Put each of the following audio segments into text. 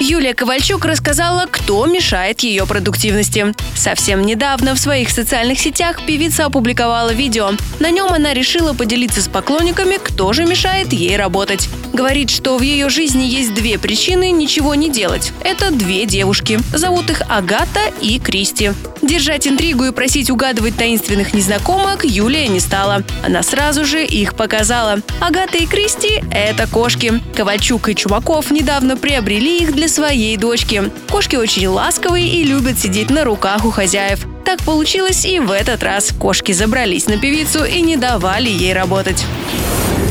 Юлия Ковальчук рассказала, кто мешает ее продуктивности. Совсем недавно в своих социальных сетях певица опубликовала видео. На нем она решила поделиться с поклонниками, кто же мешает ей работать. Говорит, что в ее жизни есть две причины ничего не делать. Это две девушки. Зовут их Агата и Кристи. Держать интригу и просить угадывать таинственных незнакомок Юлия не стала. Она сразу же их показала. Агата и Кристи – это кошки. Ковальчук и Чумаков недавно приобрели их для своей дочки. Кошки очень ласковые и любят сидеть на руках у хозяев. Так получилось и в этот раз. Кошки забрались на певицу и не давали ей работать.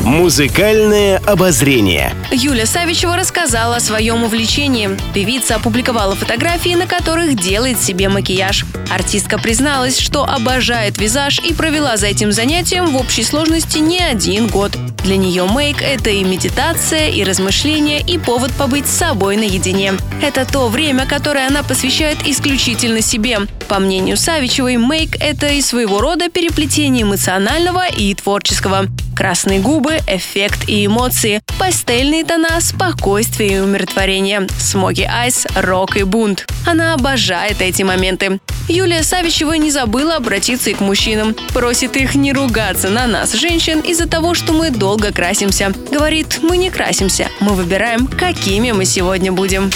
Музыкальное обозрение. Юля Савичева рассказала о своем увлечении. Певица опубликовала фотографии, на которых делает себе макияж. Артистка призналась, что обожает визаж и провела за этим занятием в общей сложности не один год. Для нее мейк – это и медитация, и размышления, и повод побыть с собой наедине. Это то время, которое она посвящает исключительно себе. По мнению Савичевой, мейк – это и своего рода переплетение эмоционального и творческого. Красные губы, эффект и эмоции, пастельные тона, спокойствие и умиротворение, смоги айс, рок и бунт. Она обожает эти моменты. Юлия Савичева не забыла обратиться и к мужчинам. Просит их не ругаться на нас, женщин, из-за того, что мы долго красимся. Говорит, мы не красимся, мы выбираем, какими мы сегодня будем.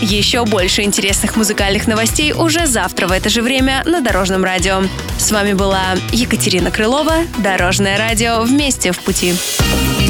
Еще больше интересных музыкальных новостей уже завтра в это же время на Дорожном радио. С вами была Екатерина Крылова, Дорожное радио «Вместе в пути».